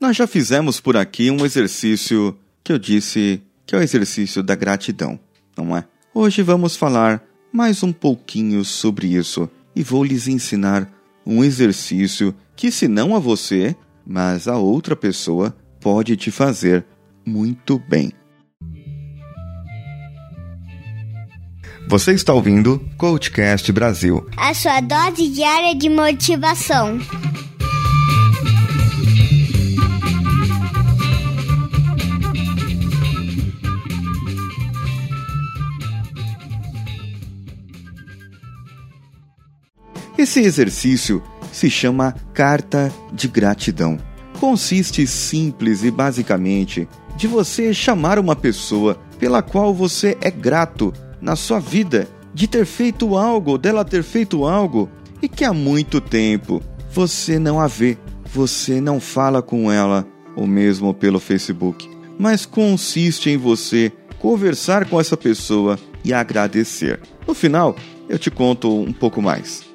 Nós já fizemos por aqui um exercício que eu disse que é o exercício da gratidão, não é? Hoje vamos falar mais um pouquinho sobre isso e vou lhes ensinar um exercício que, se não a você, mas a outra pessoa, pode te fazer muito bem. Você está ouvindo Coachcast Brasil a sua dose diária de motivação. Esse exercício se chama Carta de Gratidão. Consiste simples e basicamente de você chamar uma pessoa pela qual você é grato na sua vida, de ter feito algo, dela ter feito algo e que há muito tempo você não a vê, você não fala com ela, ou mesmo pelo Facebook. Mas consiste em você conversar com essa pessoa e agradecer. No final, eu te conto um pouco mais.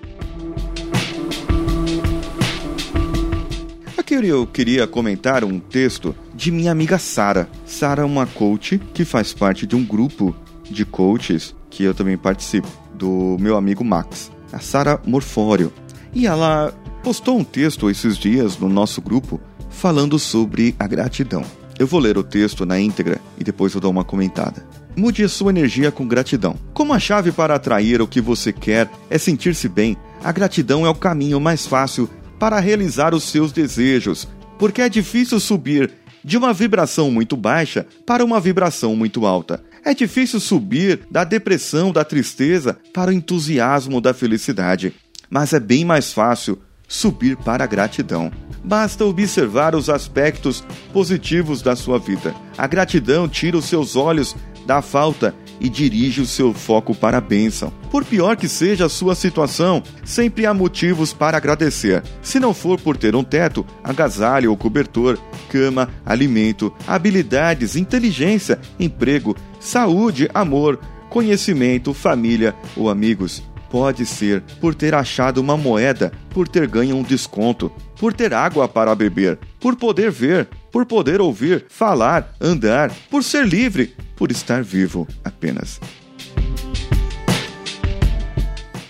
Aqui eu queria comentar um texto de minha amiga Sara. Sara é uma coach que faz parte de um grupo de coaches que eu também participo, do meu amigo Max, a Sara Morfório. E ela postou um texto esses dias no nosso grupo falando sobre a gratidão. Eu vou ler o texto na íntegra e depois eu dou uma comentada. Mude a sua energia com gratidão. Como a chave para atrair o que você quer é sentir-se bem, a gratidão é o caminho mais fácil para realizar os seus desejos, porque é difícil subir de uma vibração muito baixa para uma vibração muito alta. É difícil subir da depressão, da tristeza para o entusiasmo da felicidade, mas é bem mais fácil subir para a gratidão. Basta observar os aspectos positivos da sua vida. A gratidão tira os seus olhos da falta e dirige o seu foco para a bênção. Por pior que seja a sua situação, sempre há motivos para agradecer. Se não for por ter um teto, agasalho ou cobertor, cama, alimento, habilidades, inteligência, emprego, saúde, amor, conhecimento, família ou amigos. Pode ser por ter achado uma moeda, por ter ganho um desconto, por ter água para beber, por poder ver, por poder ouvir, falar, andar, por ser livre, por estar vivo apenas.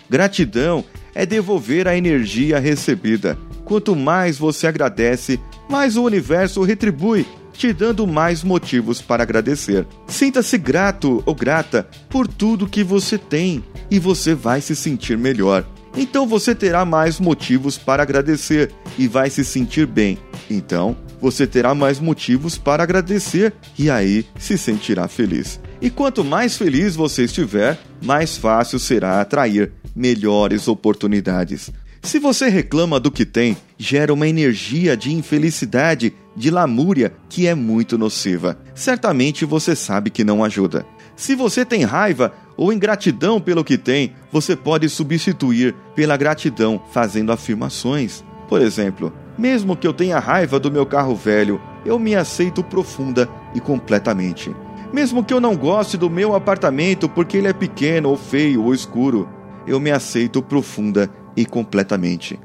Gratidão é devolver a energia recebida. Quanto mais você agradece, mais o universo retribui, te dando mais motivos para agradecer. Sinta-se grato ou grata por tudo que você tem e você vai se sentir melhor. Então você terá mais motivos para agradecer e vai se sentir bem. Então, você terá mais motivos para agradecer e aí se sentirá feliz. E quanto mais feliz você estiver, mais fácil será atrair melhores oportunidades. Se você reclama do que tem, gera uma energia de infelicidade, de lamúria, que é muito nociva. Certamente você sabe que não ajuda. Se você tem raiva ou ingratidão pelo que tem, você pode substituir pela gratidão fazendo afirmações. Por exemplo, mesmo que eu tenha raiva do meu carro velho, eu me aceito profunda e completamente. Mesmo que eu não goste do meu apartamento porque ele é pequeno ou feio ou escuro, eu me aceito profunda e completamente.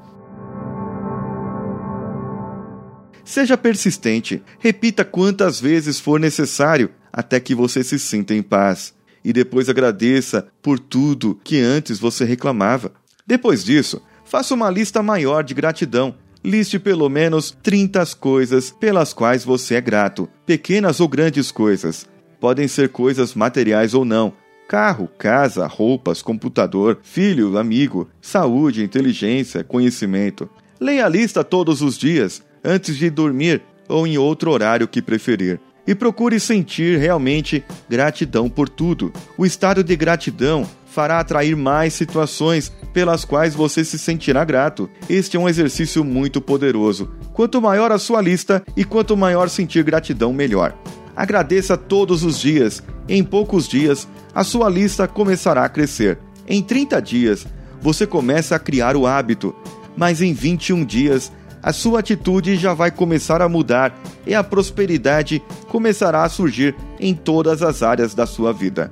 Seja persistente, repita quantas vezes for necessário até que você se sinta em paz. E depois agradeça por tudo que antes você reclamava. Depois disso, faça uma lista maior de gratidão Liste pelo menos 30 coisas pelas quais você é grato, pequenas ou grandes coisas. Podem ser coisas materiais ou não. Carro, casa, roupas, computador, filho, amigo, saúde, inteligência, conhecimento. Leia a lista todos os dias, antes de dormir ou em outro horário que preferir. E procure sentir realmente gratidão por tudo. O estado de gratidão fará atrair mais situações pelas quais você se sentirá grato. Este é um exercício muito poderoso. Quanto maior a sua lista e quanto maior sentir gratidão, melhor. Agradeça todos os dias. Em poucos dias, a sua lista começará a crescer. Em 30 dias, você começa a criar o hábito, mas em 21 dias, a sua atitude já vai começar a mudar e a prosperidade começará a surgir em todas as áreas da sua vida.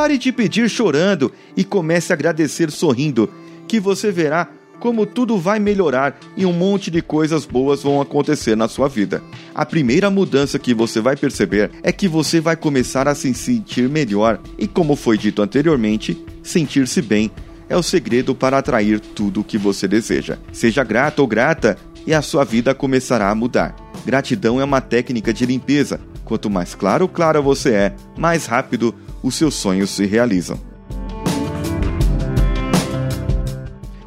Pare de pedir chorando e comece a agradecer sorrindo, que você verá como tudo vai melhorar e um monte de coisas boas vão acontecer na sua vida. A primeira mudança que você vai perceber é que você vai começar a se sentir melhor e, como foi dito anteriormente, sentir-se bem é o segredo para atrair tudo o que você deseja. Seja grato ou grata e a sua vida começará a mudar. Gratidão é uma técnica de limpeza. Quanto mais claro clara você é, mais rápido os seus sonhos se realizam.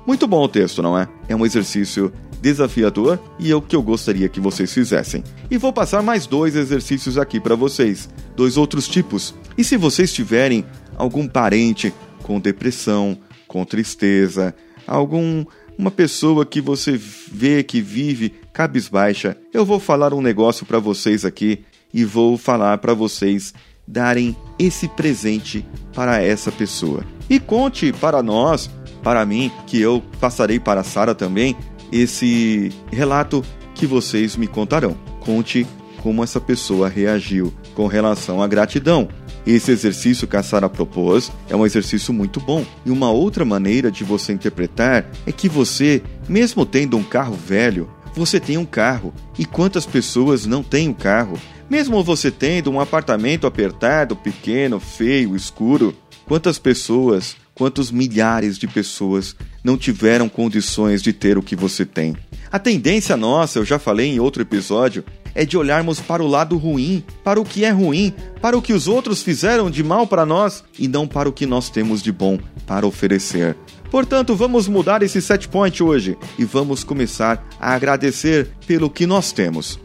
Muito bom o texto, não é? É um exercício desafiador e é o que eu gostaria que vocês fizessem. E vou passar mais dois exercícios aqui para vocês, dois outros tipos. E se vocês tiverem algum parente com depressão, com tristeza, algum uma pessoa que você vê que vive cabisbaixa, eu vou falar um negócio para vocês aqui e vou falar para vocês darem esse presente para essa pessoa. E conte para nós, para mim, que eu passarei para Sara também, esse relato que vocês me contarão. Conte como essa pessoa reagiu com relação à gratidão. Esse exercício que a Sara propôs é um exercício muito bom. E uma outra maneira de você interpretar é que você, mesmo tendo um carro velho, você tem um carro. E quantas pessoas não têm um carro? Mesmo você tendo um apartamento apertado, pequeno, feio, escuro, quantas pessoas, quantos milhares de pessoas não tiveram condições de ter o que você tem? A tendência nossa, eu já falei em outro episódio, é de olharmos para o lado ruim, para o que é ruim, para o que os outros fizeram de mal para nós e não para o que nós temos de bom para oferecer. Portanto, vamos mudar esse set point hoje e vamos começar a agradecer pelo que nós temos.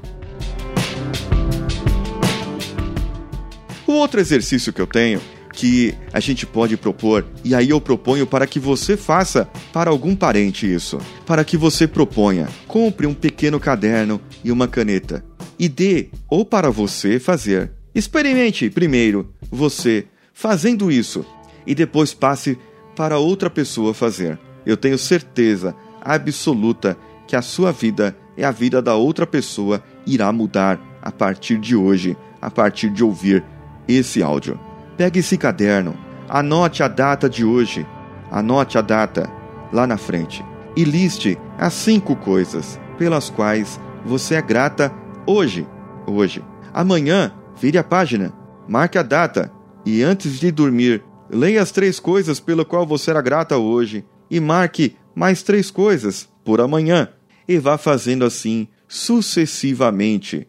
O outro exercício que eu tenho que a gente pode propor, e aí eu proponho para que você faça para algum parente isso. Para que você proponha, compre um pequeno caderno e uma caneta e dê ou para você fazer. Experimente primeiro você fazendo isso e depois passe para outra pessoa fazer. Eu tenho certeza absoluta que a sua vida e a vida da outra pessoa irá mudar a partir de hoje, a partir de ouvir esse áudio. Pegue esse caderno, anote a data de hoje, anote a data lá na frente e liste as cinco coisas pelas quais você é grata hoje, hoje. Amanhã, vire a página, marque a data e antes de dormir, leia as três coisas pelo qual você era grata hoje e marque mais três coisas por amanhã e vá fazendo assim sucessivamente.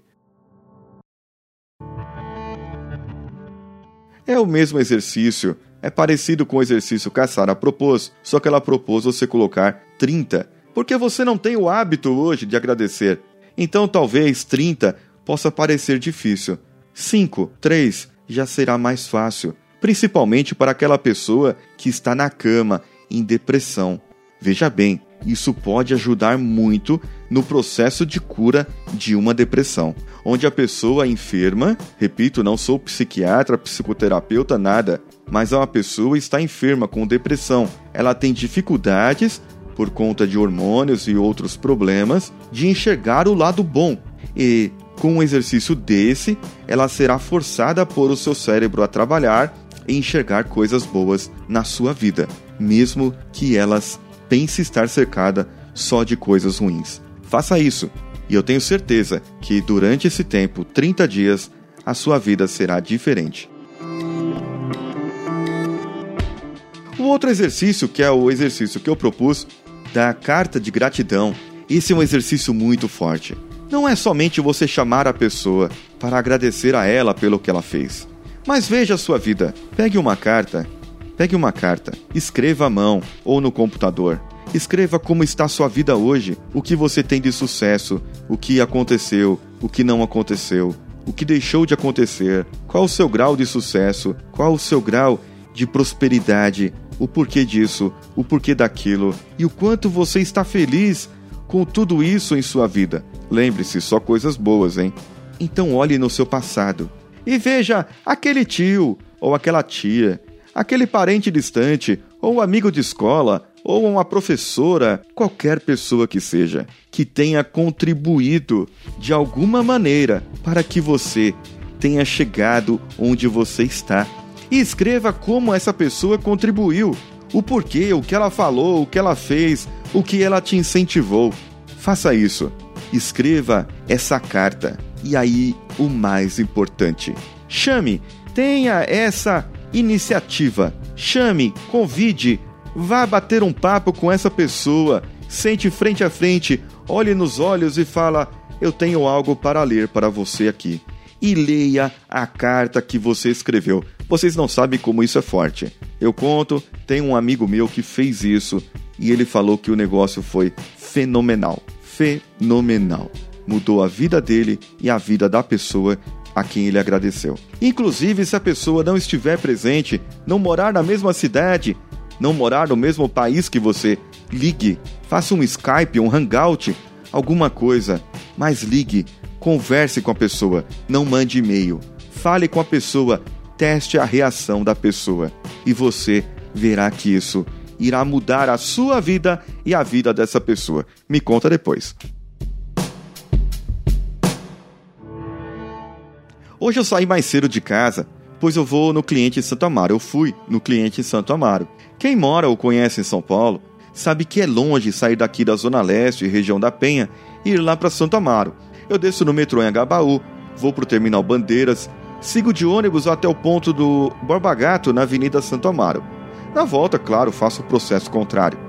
É o mesmo exercício, é parecido com o exercício que a Sara propôs, só que ela propôs você colocar 30, porque você não tem o hábito hoje de agradecer. Então talvez 30 possa parecer difícil. 5, 3 já será mais fácil, principalmente para aquela pessoa que está na cama, em depressão. Veja bem, isso pode ajudar muito no processo de cura de uma depressão, onde a pessoa enferma, repito, não sou psiquiatra, psicoterapeuta, nada, mas uma pessoa está enferma com depressão. Ela tem dificuldades por conta de hormônios e outros problemas, de enxergar o lado bom. E com um exercício desse, ela será forçada a pôr o seu cérebro a trabalhar e enxergar coisas boas na sua vida, mesmo que elas pense estar cercada só de coisas ruins. Faça isso, e eu tenho certeza que durante esse tempo, 30 dias, a sua vida será diferente. O outro exercício, que é o exercício que eu propus, da carta de gratidão. Esse é um exercício muito forte. Não é somente você chamar a pessoa para agradecer a ela pelo que ela fez. Mas veja a sua vida. Pegue uma carta, pegue uma carta, escreva à mão ou no computador. Escreva como está sua vida hoje, o que você tem de sucesso, o que aconteceu, o que não aconteceu, o que deixou de acontecer, qual o seu grau de sucesso, qual o seu grau de prosperidade, o porquê disso, o porquê daquilo e o quanto você está feliz com tudo isso em sua vida. Lembre-se, só coisas boas, hein? Então olhe no seu passado e veja aquele tio ou aquela tia, aquele parente distante ou amigo de escola ou uma professora, qualquer pessoa que seja, que tenha contribuído de alguma maneira para que você tenha chegado onde você está e escreva como essa pessoa contribuiu, o porquê, o que ela falou, o que ela fez, o que ela te incentivou. Faça isso. Escreva essa carta. E aí, o mais importante: chame, tenha essa iniciativa. Chame, convide, vá bater um papo com essa pessoa, sente frente a frente, olhe nos olhos e fala: Eu tenho algo para ler para você aqui. E leia a carta que você escreveu. Vocês não sabem como isso é forte. Eu conto, tem um amigo meu que fez isso e ele falou que o negócio foi fenomenal. Fenomenal. Mudou a vida dele e a vida da pessoa a quem ele agradeceu. Inclusive, se a pessoa não estiver presente, não morar na mesma cidade, não morar no mesmo país que você, ligue, faça um Skype, um Hangout, alguma coisa, mas ligue, converse com a pessoa, não mande e-mail. Fale com a pessoa, teste a reação da pessoa e você verá que isso irá mudar a sua vida e a vida dessa pessoa. Me conta depois. Hoje eu saí mais cedo de casa, pois eu vou no cliente em Santo Amaro. Eu fui no cliente em Santo Amaro. Quem mora ou conhece em São Paulo sabe que é longe sair daqui da Zona Leste, região da Penha, e ir lá para Santo Amaro. Eu desço no metrô em Agabaú, vou para o terminal Bandeiras, sigo de ônibus até o ponto do Borba Gato na Avenida Santo Amaro. Na volta, claro, faço o processo contrário.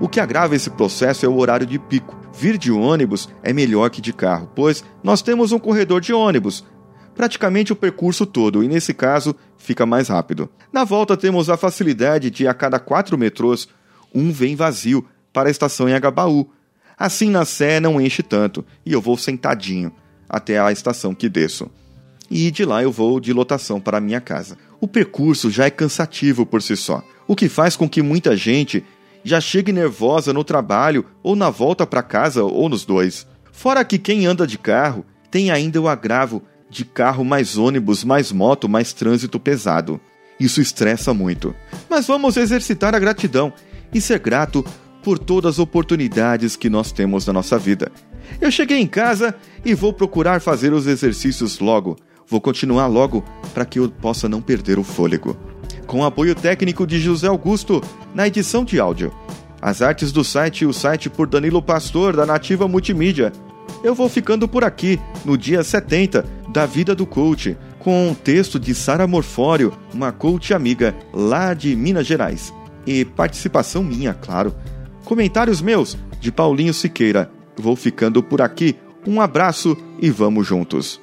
O que agrava esse processo é o horário de pico. Vir de ônibus é melhor que de carro, pois nós temos um corredor de ônibus, praticamente o percurso todo, e nesse caso fica mais rápido. Na volta temos a facilidade de a cada quatro metrôs, um vem vazio para a estação em Agabaú. Assim na Sé não enche tanto, e eu vou sentadinho até a estação que desço. E de lá eu vou de lotação para minha casa. O percurso já é cansativo por si só, o que faz com que muita gente já chegue nervosa no trabalho ou na volta para casa ou nos dois. Fora que quem anda de carro tem ainda o agravo de carro mais ônibus, mais moto, mais trânsito pesado. Isso estressa muito. Mas vamos exercitar a gratidão e ser grato por todas as oportunidades que nós temos na nossa vida. Eu cheguei em casa e vou procurar fazer os exercícios logo. Vou continuar logo para que eu possa não perder o fôlego. Com o apoio técnico de José Augusto na edição de áudio. As artes do site e o site por Danilo Pastor da Nativa Multimídia. Eu vou ficando por aqui no dia 70 da vida do coach, com um texto de Sara Morfório, uma coach amiga lá de Minas Gerais. E participação minha, claro. Comentários meus, de Paulinho Siqueira. Vou ficando por aqui. Um abraço e vamos juntos.